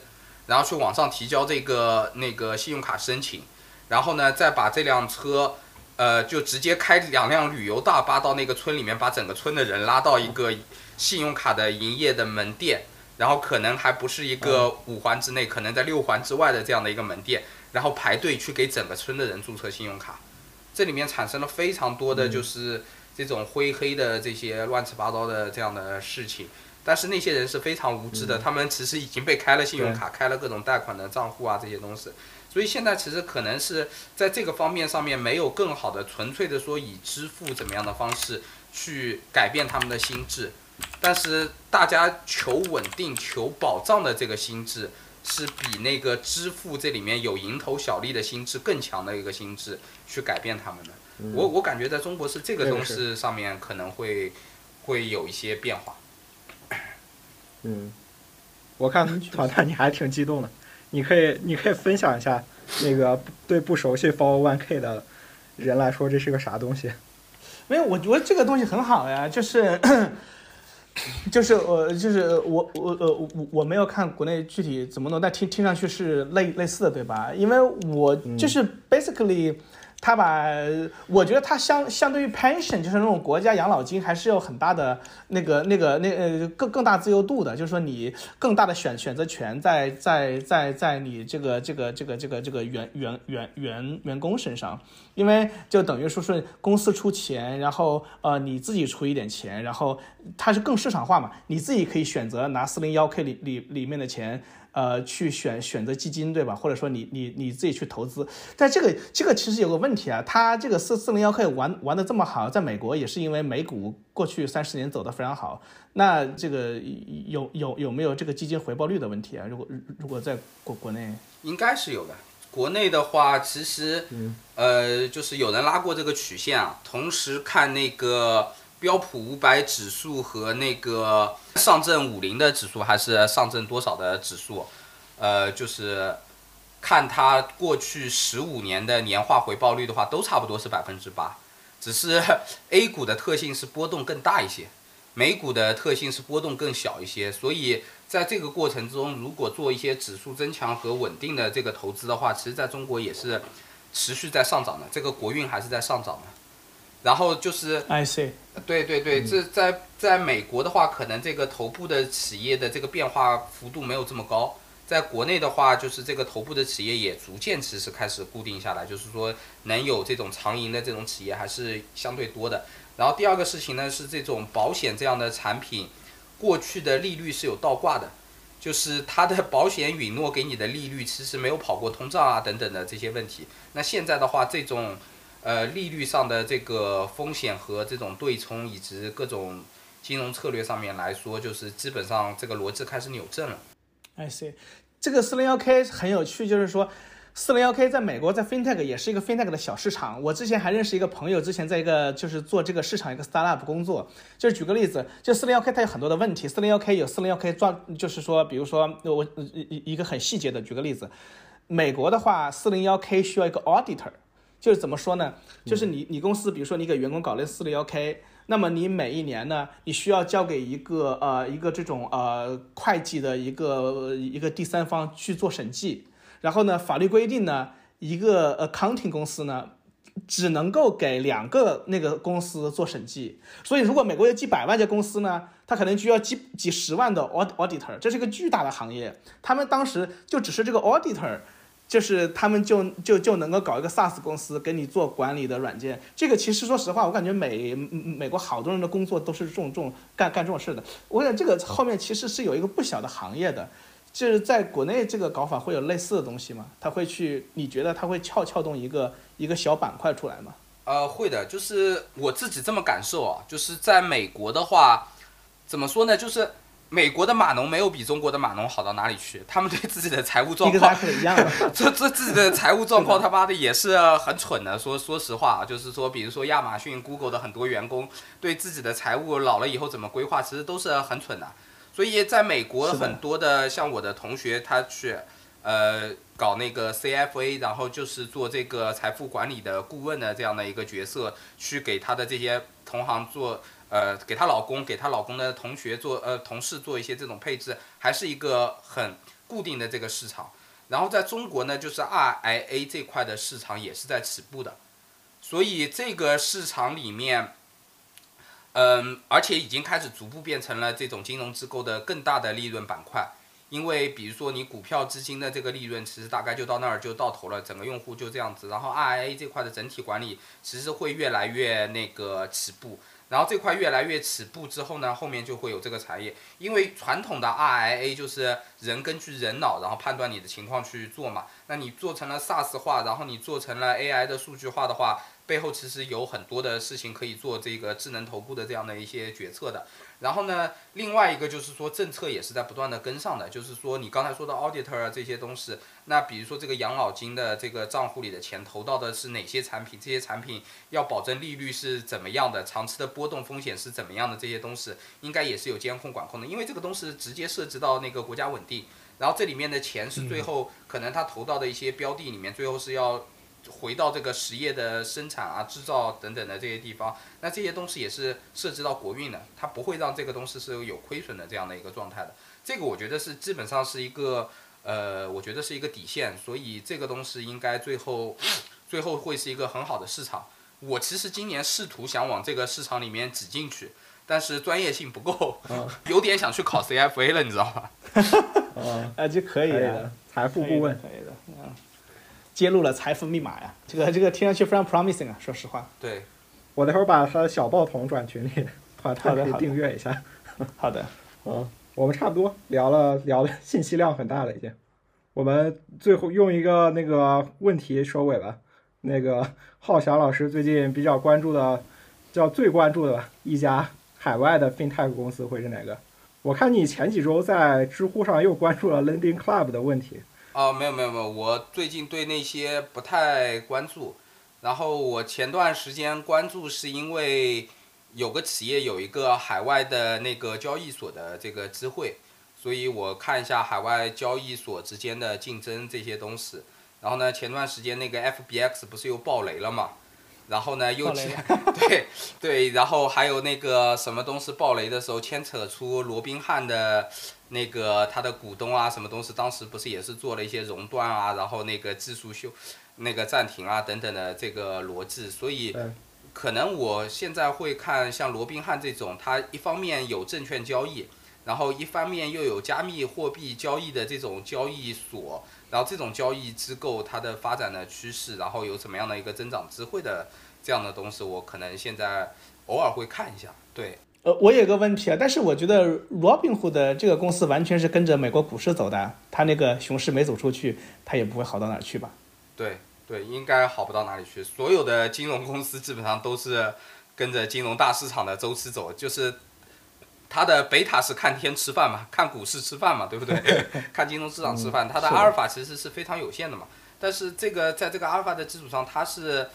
然后去网上提交这个那个信用卡申请。然后呢，再把这辆车，呃，就直接开两辆旅游大巴到那个村里面，把整个村的人拉到一个信用卡的营业的门店，然后可能还不是一个五环之内，可能在六环之外的这样的一个门店，然后排队去给整个村的人注册信用卡，这里面产生了非常多的就是这种灰黑的这些乱七八糟的这样的事情，但是那些人是非常无知的，他们其实已经被开了信用卡，开了各种贷款的账户啊这些东西。所以现在其实可能是在这个方面上面没有更好的纯粹的说以支付怎么样的方式去改变他们的心智，但是大家求稳定、求保障的这个心智是比那个支付这里面有蝇头小利的心智更强的一个心智去改变他们的。我我感觉在中国是这个东西上面可能会会有一些变化。嗯，我看团团你还挺激动的。你可以，你可以分享一下，那个对不熟悉 Follow One K 的人来说，这是个啥东西？没有，我觉得这个东西很好呀，就是，就是我，就是我，我，呃，我我没有看国内具体怎么弄，但听听上去是类类似的，对吧？因为我就是 basically。他把，我觉得他相相对于 pension，就是那种国家养老金，还是有很大的那个那个那呃更更大自由度的，就是说你更大的选选择权在在在在你这个这个这个这个这个员员员员员工身上，因为就等于说是公司出钱，然后呃你自己出一点钱，然后它是更市场化嘛，你自己可以选择拿四零幺 k 里里里面的钱。呃，去选选择基金，对吧？或者说你你你自己去投资，但这个这个其实有个问题啊，它这个四四零幺可以玩玩的这么好，在美国也是因为美股过去三十年走的非常好。那这个有有有没有这个基金回报率的问题啊？如果如果在国国内，应该是有的。国内的话，其实呃，就是有人拉过这个曲线啊，同时看那个。标普五百指数和那个上证五零的指数，还是上证多少的指数？呃，就是看它过去十五年的年化回报率的话，都差不多是百分之八。只是 A 股的特性是波动更大一些，美股的特性是波动更小一些。所以在这个过程中，如果做一些指数增强和稳定的这个投资的话，其实在中国也是持续在上涨的。这个国运还是在上涨的。然后就是，I see，对对对，这在在美国的话，可能这个头部的企业的这个变化幅度没有这么高。在国内的话，就是这个头部的企业也逐渐其实开始固定下来，就是说能有这种长盈的这种企业还是相对多的。然后第二个事情呢是这种保险这样的产品，过去的利率是有倒挂的，就是它的保险允诺给你的利率其实没有跑过通胀啊等等的这些问题。那现在的话，这种。呃，利率上的这个风险和这种对冲，以及各种金融策略上面来说，就是基本上这个逻辑开始扭正了。I see，这个四零幺 K 很有趣，就是说四零幺 K 在美国在 FinTech 也是一个 FinTech 的小市场。我之前还认识一个朋友，之前在一个就是做这个市场一个 Startup 工作。就是举个例子，就四零幺 K 它有很多的问题。四零幺 K 有四零幺 K 抓，就是说，比如说我一一个很细节的举个例子，美国的话，四零幺 K 需要一个 Auditor。就是怎么说呢？就是你你公司比如说你给员工搞了四六幺 K，那么你每一年呢，你需要交给一个呃一个这种呃会计的一个一个第三方去做审计，然后呢，法律规定呢，一个 accounting 公司呢。只能够给两个那个公司做审计，所以如果美国有几百万家公司呢，它可能就要几几十万的 aud auditor，这是一个巨大的行业。他们当时就只是这个 auditor，就是他们就就就能够搞一个 SaaS 公司给你做管理的软件。这个其实说实话，我感觉美美国好多人的工作都是这种这种干干这种事的。我想这个后面其实是有一个不小的行业的。就是在国内这个搞法会有类似的东西吗？他会去？你觉得他会撬撬动一个一个小板块出来吗？呃，会的，就是我自己这么感受啊。就是在美国的话，怎么说呢？就是美国的码农没有比中国的码农好到哪里去。他们对自己的财务状况 一样，这这自己的财务状况 他妈的也是很蠢的。说说实话啊，就是说，比如说亚马逊、Google 的很多员工对自己的财务老了以后怎么规划，其实都是很蠢的。所以，在美国很多的像我的同学，他去，呃，搞那个 CFA，然后就是做这个财富管理的顾问的这样的一个角色，去给他的这些同行做，呃，给她老公、给她老公的同学做，呃，同事做一些这种配置，还是一个很固定的这个市场。然后在中国呢，就是 RIA 这块的市场也是在起步的，所以这个市场里面。嗯，而且已经开始逐步变成了这种金融机构的更大的利润板块，因为比如说你股票基金的这个利润，其实大概就到那儿就到头了，整个用户就这样子。然后 RIA 这块的整体管理其实会越来越那个起步，然后这块越来越起步之后呢，后面就会有这个产业，因为传统的 RIA 就是人根据人脑，然后判断你的情况去做嘛。那你做成了 SaaS 化，然后你做成了 AI 的数据化的话。背后其实有很多的事情可以做这个智能头部的这样的一些决策的。然后呢，另外一个就是说政策也是在不断的跟上的。就是说你刚才说的 auditor 啊这些东西，那比如说这个养老金的这个账户里的钱投到的是哪些产品？这些产品要保证利率是怎么样的？长期的波动风险是怎么样的？这些东西应该也是有监控管控的，因为这个东西直接涉及到那个国家稳定。然后这里面的钱是最后可能他投到的一些标的里面，最后是要。回到这个实业的生产啊、制造等等的这些地方，那这些东西也是涉及到国运的，它不会让这个东西是有亏损的这样的一个状态的。这个我觉得是基本上是一个，呃，我觉得是一个底线，所以这个东西应该最后，最后会是一个很好的市场。我其实今年试图想往这个市场里面挤进去，但是专业性不够，有点想去考 CFA 了，你知道吧？哦，啊，就可以的，财富顾问，可以的，嗯。揭露了财富密码呀，这个这个听上去非常 promising 啊，说实话。对，我待会儿把他的小报童转群里，把他可以订阅一下。好的，嗯，我们差不多聊了聊的信息量很大了已经，我们最后用一个那个问题收尾吧。那个浩翔老师最近比较关注的，叫最关注的吧，一家海外的 fintech 公司会是哪个？我看你前几周在知乎上又关注了 Lending Club 的问题。哦，没有没有没有，我最近对那些不太关注。然后我前段时间关注是因为有个企业有一个海外的那个交易所的这个机会，所以我看一下海外交易所之间的竞争这些东西。然后呢，前段时间那个 FBX 不是又爆雷了嘛？然后呢，又 对对，然后还有那个什么东西爆雷的时候，牵扯出罗宾汉的那个他的股东啊，什么东西，当时不是也是做了一些熔断啊，然后那个技术修那个暂停啊等等的这个逻辑，所以可能我现在会看像罗宾汉这种，它一方面有证券交易，然后一方面又有加密货币交易的这种交易所。然后这种交易机构它的发展的趋势，然后有什么样的一个增长机会的这样的东西，我可能现在偶尔会看一下。对，呃，我有个问题啊，但是我觉得 Robinhood 这个公司完全是跟着美国股市走的，它那个熊市没走出去，它也不会好到哪儿去吧？对对，应该好不到哪里去。所有的金融公司基本上都是跟着金融大市场的周期走，就是。它的贝塔是看天吃饭嘛，看股市吃饭嘛，对不对？看金融市场吃饭，它的阿尔法其实是非常有限的嘛。但是这个在这个阿尔法的基础上，它是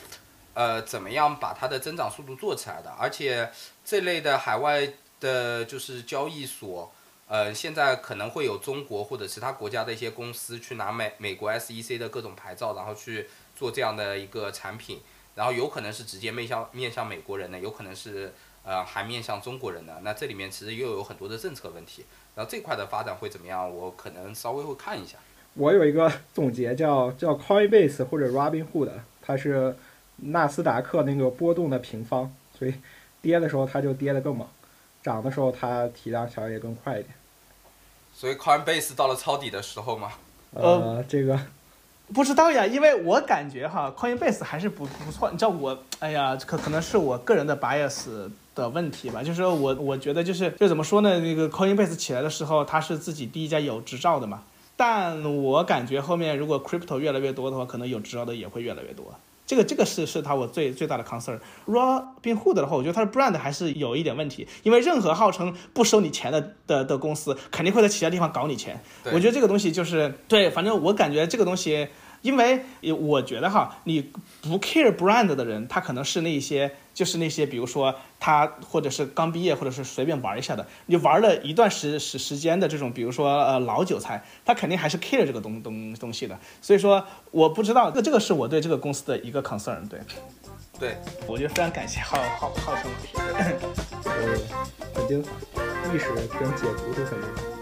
呃怎么样把它的增长速度做起来的？而且这类的海外的就是交易所，呃，现在可能会有中国或者其他国家的一些公司去拿美美国 SEC 的各种牌照，然后去做这样的一个产品，然后有可能是直接面向面向美国人的，有可能是呃还面向中国人的。那这里面其实又有很多的政策问题，然后这块的发展会怎么样？我可能稍微会看一下。我有一个总结叫叫 Coinbase 或者 Robinhood，它是纳斯达克那个波动的平方，所以跌的时候它就跌得更猛，涨的时候它体量小也更快一点。所以 Coinbase 到了抄底的时候吗，呃，这个不知道呀，因为我感觉哈，Coinbase 还是不不错。你知道我，哎呀，可可能是我个人的 bias 的问题吧，就是说我我觉得就是就怎么说呢，那个 Coinbase 起来的时候，它是自己第一家有执照的嘛。但我感觉后面如果 crypto 越来越多的话，可能有执照的也会越来越多。这个这个是是他我最最大的 concern。Robinhood 的话，我觉得它的 brand 还是有一点问题，因为任何号称不收你钱的的的公司，肯定会在其他地方搞你钱。我觉得这个东西就是对，反正我感觉这个东西，因为我觉得哈，你不 care brand 的人，他可能是那些就是那些，比如说他或者是刚毕业，或者是随便玩一下的，你玩了一段时时时间的这种，比如说呃老韭菜，他肯定还是 care 这个东东东西的。所以说，我不知道，这这个是我对这个公司的一个 concern。对，对，我就非常感谢浩浩浩生老师。呃很精彩，历史跟解读都很精彩。